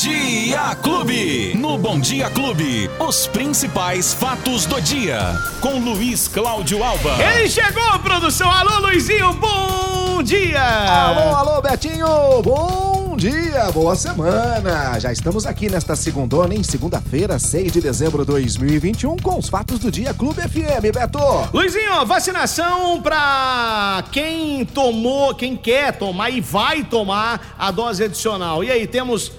Dia Clube. No Bom Dia Clube, os principais fatos do dia. Com Luiz Cláudio Alba. Ele chegou, produção. Alô, Luizinho, bom dia. Alô, alô, Betinho, bom dia, boa semana. Já estamos aqui nesta segundona, em segunda-feira, 6 de dezembro de 2021, com os fatos do dia Clube FM, Beto. Luizinho, vacinação pra quem tomou, quem quer tomar e vai tomar a dose adicional. E aí, temos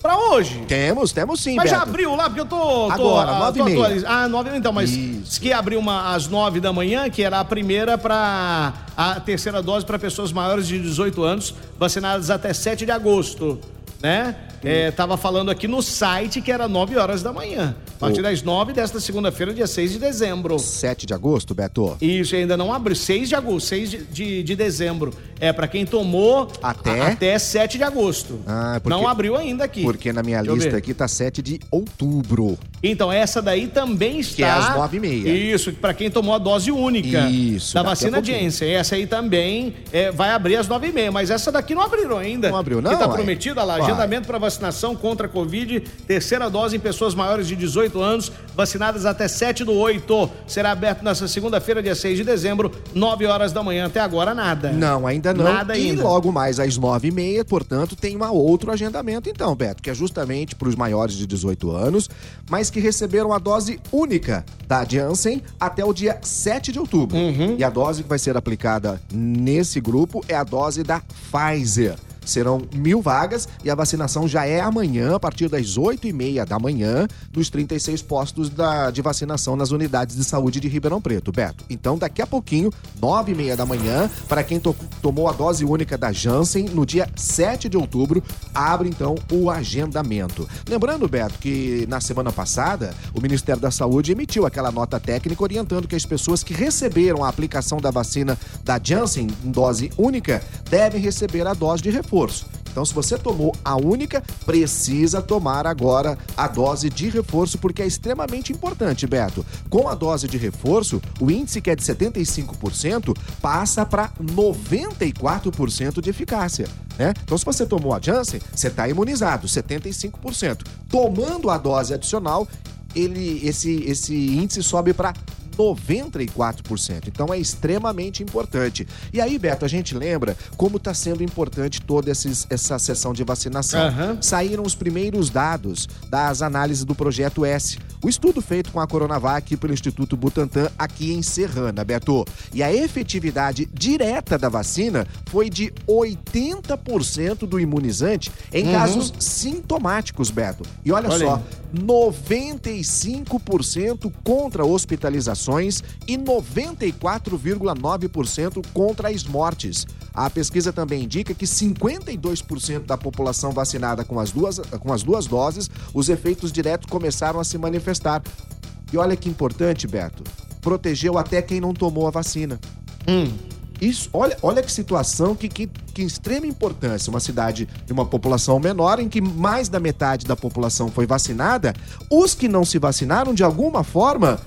Pra hoje? Temos, temos sim, Mas Beto. já abriu lá, porque eu tô... tô Agora, ah, nove e meia. Ah, nove então, mas Isso. que abriu uma às nove da manhã, que era a primeira pra... A terceira dose para pessoas maiores de 18 anos, vacinadas até 7 de agosto, né? É, tava falando aqui no site que era 9 horas da manhã. A partir das 9 desta segunda-feira, dia 6 de dezembro. 7 de agosto, Beto. Isso, ainda não abriu. 6 de agosto, 6 de, de, de dezembro. É pra quem tomou Até? a- até 7 de agosto. Ah, porque- Não abriu ainda aqui. Porque na minha Deixa lista aqui tá 7 de outubro. Então, essa daí também está. Que é às nove e meia. Isso, pra quem tomou a dose única. Isso, Da daqui a vacina. Janssen. Essa aí também é, vai abrir às nove e meia. Mas essa daqui não abriram ainda. Não abriu, não, Que tá prometida lá. Uai. Agendamento para vacinação contra a Covid. Terceira dose em pessoas maiores de 18 anos, vacinadas até 7 do 8. Será aberto nessa segunda-feira, dia 6 de dezembro, 9 horas da manhã. Até agora, nada. Não, ainda não. Nada e ainda. logo mais às nove e meia, portanto, tem um outro agendamento então, Beto, que é justamente para os maiores de 18 anos, mas que receberam a dose única da Janssen até o dia 7 de outubro. Uhum. E a dose que vai ser aplicada nesse grupo é a dose da Pfizer. Serão mil vagas e a vacinação já é amanhã, a partir das 8 e meia da manhã, nos 36 postos da- de vacinação nas unidades de saúde de Ribeirão Preto, Beto. Então, daqui a pouquinho, 9 e meia da manhã, para quem to- tomou a dose única da Janssen, no dia 7 de outubro, abre então o agendamento. Lembrando, Beto, que na semana passada, o Ministério da Saúde emitiu aquela nota técnica orientando que as pessoas que receberam a aplicação da vacina da Janssen em dose única devem receber a dose de reforço. Então, se você tomou a única, precisa tomar agora a dose de reforço, porque é extremamente importante, Beto. Com a dose de reforço, o índice que é de 75% passa para 94% de eficácia. Né? Então, se você tomou a Janssen, você está imunizado, 75%. Tomando a dose adicional, ele, esse, esse índice sobe para 94%. Então é extremamente importante. E aí, Beto, a gente lembra como está sendo importante toda esses- essa sessão de vacinação. Aham. Saíram os primeiros dados das análises do projeto S, o estudo feito com a Coronavac pelo Instituto Butantan aqui em Serrana, Beto. E a efetividade direta da vacina foi de 80% do imunizante em Uhum. casos sintomáticos, Beto. E olha, Olha só, aí. 95% contra hospitalizações e 94,9% contra as mortes. A pesquisa também indica que 52% da população vacinada com as, duas, com as duas doses, os efeitos diretos começaram a se manifestar. E olha que importante, Beto. Protegeu até quem não tomou a vacina. Hum. Isso, olha, olha que situação, que, que, que extrema importância. Uma cidade de uma população menor, em que mais da metade da população foi vacinada, os que não se vacinaram, de alguma forma,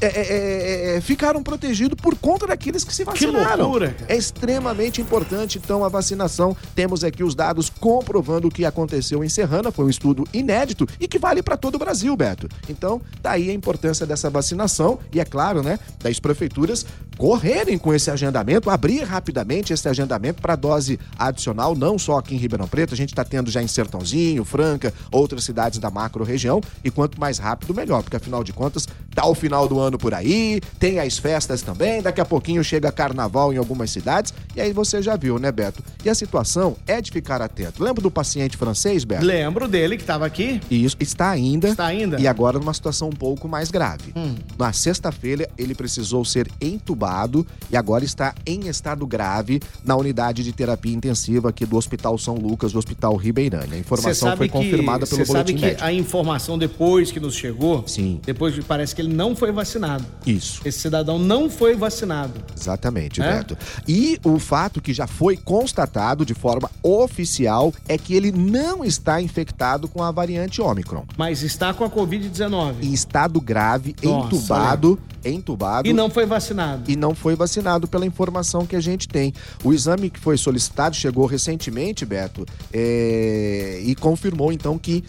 é, é, é, é, ficaram protegidos por conta daqueles que se vacinaram. loucura, cara. É extremamente importante, então, a vacinação. Temos aqui os dados comprovando o que aconteceu em Serrana. Foi um estudo inédito e que vale para todo o Brasil, Beto. Então, daí a importância dessa vacinação e, é claro, né, das prefeituras correrem com esse agendamento, abrir rapidamente esse agendamento para dose adicional, não só aqui em Ribeirão Preto, a gente está tendo já em Sertãozinho, Franca, outras cidades da macro região, e quanto mais rápido, melhor, porque afinal de contas, tá o final do ano por aí, tem as festas também, daqui a pouquinho chega carnaval em algumas cidades, e aí você já viu, né, Beto? E a situação é de ficar atento. Lembra do paciente francês, Beto? Lembro dele que estava aqui. E isso está ainda. Está ainda? E agora numa situação um pouco mais grave. Hum. Na sexta-feira, ele precisou ser entubado e agora está em estado grave na unidade de terapia intensiva aqui do Hospital São Lucas, do Hospital Ribeirânia. A informação foi que- confirmada pelo cê sabe boletim que médico. a informação depois que nos chegou, Sim. depois que parece que ele não foi vacinado. Isso. Esse cidadão não foi vacinado. Exatamente, É? Beto. E o fato que já foi constatado de forma oficial é que ele não está infectado com a variante Ômicron. Mas está com a Covid-19. Em estado grave, Nossa, entubado entubado. E não foi vacinado. E não foi vacinado pela informação que a gente tem. O exame que foi solicitado chegou recentemente, Beto, é, e confirmou então que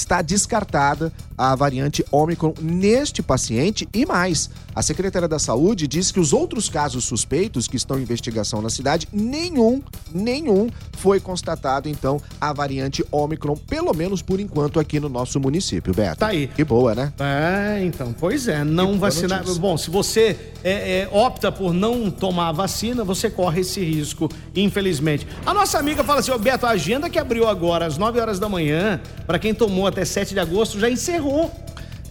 está descartada a variante Ômicron neste paciente e mais. A secretária da Saúde diz que os outros casos suspeitos que estão em investigação na cidade, nenhum, nenhum foi constatado, então, a variante Ômicron, pelo menos por enquanto aqui no nosso município, Beto. Tá aí. Que boa, né? É, então, pois é, não vacinar. Bom, se você é, é, opta por não tomar a vacina, você corre esse risco, infelizmente. A nossa amiga fala assim, ô Beto, a agenda que abriu agora às 9 horas da manhã, para quem tomou até 7 de agosto, já encerrou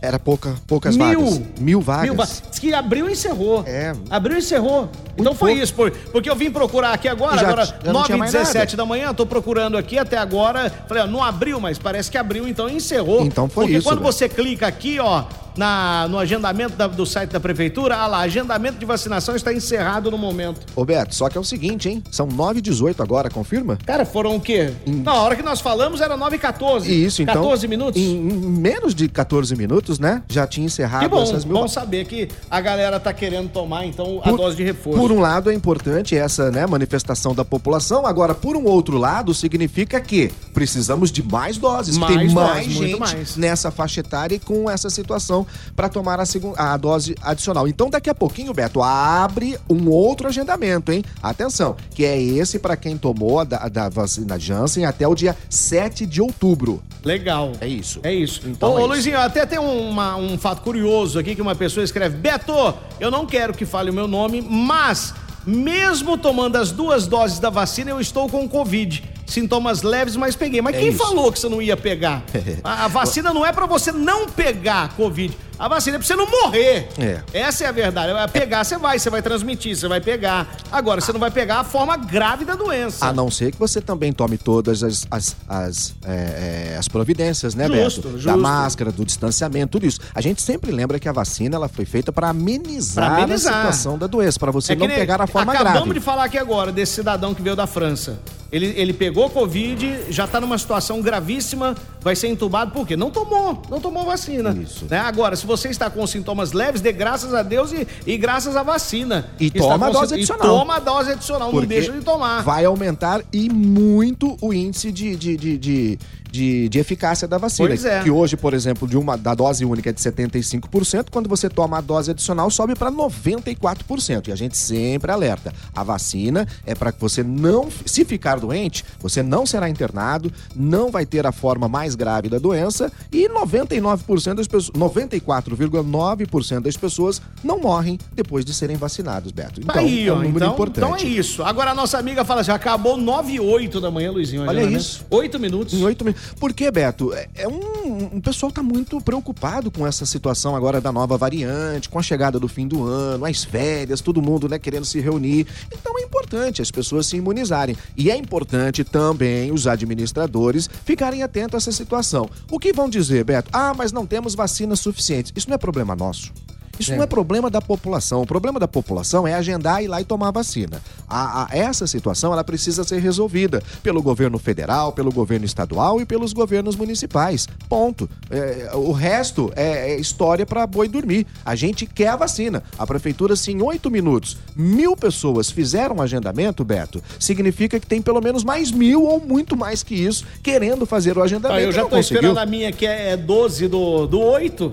era pouca, poucas Mil. vagas. Mil vagas. Mil vagas. Diz que abriu e encerrou. É. Abriu e encerrou. então foi pouco. isso, porque eu vim procurar aqui agora, já, agora 9 h 17 da manhã, tô procurando aqui até agora. Falei, ó, não abriu, mas parece que abriu, então encerrou. Então foi porque isso. Porque quando você clica aqui, ó, na, no agendamento da, do site da prefeitura, ah lá, agendamento de vacinação está encerrado no momento. Ô Beto, só que é o seguinte, hein? São 9 h 18 agora, confirma? Cara, foram o quê? Em... Não, a hora que nós falamos era 9 h 14. Isso, então. 14 minutos? Em, em, menos de 14 minutos, né? Já tinha encerrado que bom, essas mil... bom saber que a galera tá querendo tomar, então, a por, dose de reforço. Por um lado, é importante essa né, manifestação da população. Agora, por um outro lado, significa que precisamos de mais doses. Mais tem mais gente mais. nessa faixa etária e com essa situação para tomar a a dose adicional. Então, daqui a pouquinho, Beto, abre um outro agendamento, hein? Atenção, que é esse para quem tomou a da, da, vacina Janssen até o dia 7 de outubro. Legal. É isso. É isso. Então, ô, é Luizinho, isso. até tem uma, um fato curioso aqui que uma pessoa escreve: Beto, eu não quero que fale o meu nome, mas mesmo tomando as duas doses da vacina, eu estou com Covid. Sintomas leves, mas peguei. Mas é quem isso. falou que você não ia pegar? a, a vacina não é para você não pegar Covid. A vacina é pra você não morrer. É. Essa é a verdade. Vai pegar, você vai, você vai transmitir, você vai pegar. Agora, você não vai pegar a forma grave da doença. A não ser que você também tome todas as, as, as, é, é, as providências, né, justo, Beto? Justo. Da máscara, do distanciamento, tudo isso. A gente sempre lembra que a vacina ela foi feita para amenizar, amenizar, a situação da doença, para você é não pegar a forma acabamos grave. Acabamos de falar aqui agora desse cidadão que veio da França. Ele, ele pegou Covid, já está numa situação gravíssima, vai ser entubado, por quê? Não tomou, não tomou vacina. Isso. Né? Agora, se você está com sintomas leves, dê graças a Deus e, e graças à vacina. E toma a dose adicional. E toma a dose adicional, Porque não deixa de tomar. Vai aumentar e muito o índice de, de, de, de de, de eficácia da vacina. Pois é. Que hoje, por exemplo, de uma, da dose única é de 75%, quando você toma a dose adicional, sobe para 94%. E a gente sempre alerta: a vacina é para que você não, se ficar doente, você não será internado, não vai ter a forma mais grave da doença e 99% das pessoas, 94,9% das pessoas não morrem depois de serem vacinados, Beto. Então, Aí, é um número então, importante. Então é isso. Agora a nossa amiga fala assim: acabou 9 e 8 da manhã, Luizinho. Olha né? isso. 8 minutos. Em 8 minutos. Porque, Beto, é, é um, um pessoal tá muito preocupado com essa situação agora da nova variante, com a chegada do fim do ano, as férias, todo mundo, né, querendo se reunir. Então é importante as pessoas se imunizarem. E é importante também os administradores ficarem atentos a essa situação. O que vão dizer, Beto? Ah, mas não temos vacinas suficientes. Isso não é problema nosso. Isso é. não é problema da população. O problema da população é agendar, ir lá e tomar a vacina. A, a, essa situação ela precisa ser resolvida pelo governo federal, pelo governo estadual e pelos governos municipais. Ponto. É, o resto é, é história para boi dormir. A gente quer a vacina. A prefeitura, se em oito minutos mil pessoas fizeram um agendamento, Beto, significa que tem pelo menos mais mil ou muito mais que isso querendo fazer o agendamento. Ah, eu já estou esperando a minha que é 12 do, do 8.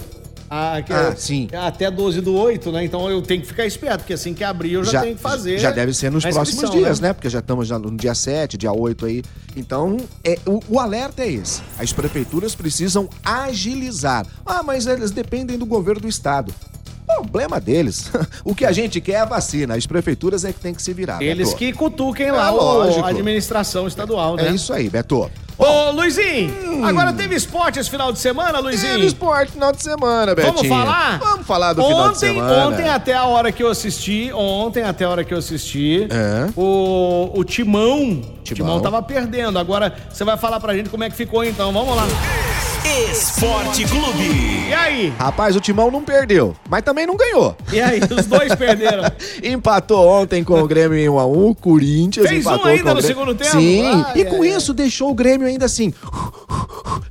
Ah, ah é, sim. Até 12 do 8, né? Então eu tenho que ficar esperto, porque assim que abrir eu já, já tenho que fazer. Já deve ser nos próximos dias, né? né? Porque já estamos já no dia 7, dia 8 aí. Então, é, o, o, alerta é esse. As prefeituras precisam agilizar. Ah, mas eles dependem do governo do estado. Problema deles. o que a gente quer é a vacina. As prefeituras é que tem que se virar. Eles Beto. que cutuquem lá é, a administração estadual, né? É isso aí, Beto. Ô, Luizinho, hum. agora teve esporte esse final de semana, Luizinho? Teve esporte final de semana, Betinho. Vamos falar? Vamos falar do ontem, final de semana. Ontem até a hora que eu assisti, ontem até a hora que eu assisti, é. o, o Timão, Timão, Timão tava perdendo. Agora você vai falar pra gente como é que ficou então, vamos lá. Esporte Clube. E aí? Rapaz, o Timão não perdeu, mas também não ganhou. E aí, os dois perderam. empatou ontem com o Grêmio em 1x1, o Corinthians Fez empatou um ainda no segundo tempo? Sim, e com isso deixou o Grêmio ainda assim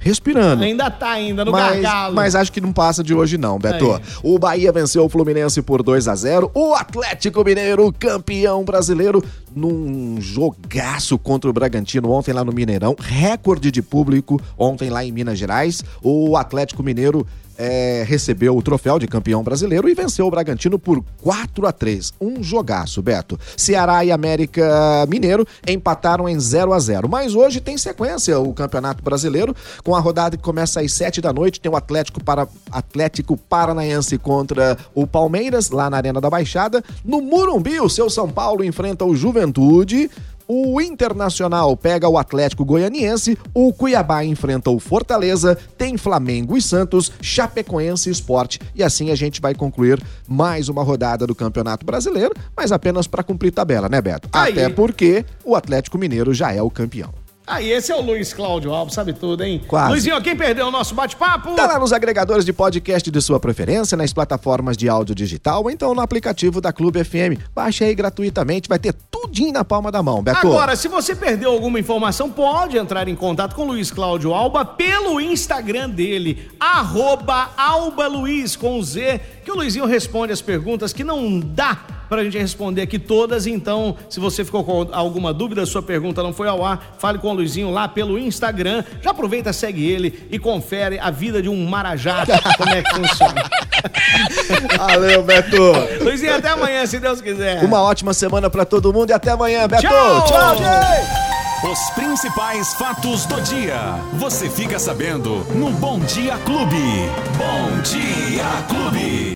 respirando. Ainda tá ainda no mas, gargalo. mas acho que não passa de hoje não, Beto. Aí. O Bahia venceu o Fluminense por 2 a 0 O Atlético Mineiro, campeão brasileiro, num jogaço contra o Bragantino ontem lá no Mineirão. Recorde de público ontem lá em Minas Gerais. O Atlético Mineiro é, recebeu o troféu de campeão brasileiro e venceu o Bragantino por 4 a 3 Um jogaço, Beto. Ceará e América Mineiro empataram em 0 a 0 Mas hoje tem sequência o Campeonato Brasileiro, com a rodada que começa às 7 da noite. Tem o Atlético, para, Atlético Paranaense contra o Palmeiras, lá na Arena da Baixada. No Murumbi, o seu São Paulo enfrenta o Juventude. O Internacional pega o Atlético Goianiense, o Cuiabá enfrenta o Fortaleza, tem Flamengo e Santos, Chapecoense e Esporte. E assim a gente vai concluir mais uma rodada do Campeonato Brasileiro, mas apenas para cumprir tabela, né, Beto? Aí. Até porque o Atlético Mineiro já é o campeão. Aí, esse é o Luiz Cláudio Alves, sabe tudo, hein? Quase. Luizinho, quem perdeu o nosso bate-papo? Tá lá nos agregadores de podcast de sua preferência, nas plataformas de áudio digital ou então no aplicativo da Clube FM. Baixe aí gratuitamente, vai ter tudinho na palma da mão, Beto. Agora, se você perdeu alguma informação, pode entrar em contato com o Luiz Cláudio Alba pelo Instagram dele, arroba Alba Luiz, com Z, que o Luizinho responde as perguntas que não dá pra gente responder aqui todas. Então, se você ficou com alguma dúvida, sua pergunta não foi ao ar, fale com o Luizinho lá pelo Instagram. Já aproveita, segue ele e confere a vida de um marajá, como é que funciona. Valeu, Beto. Luizinho, até amanhã, se Deus quiser. Uma ótima semana pra todo mundo e até amanhã, Beto. Tchau. Tchau, gente. Os principais fatos do dia. Você fica sabendo no Bom Dia Clube. Bom Dia Clube.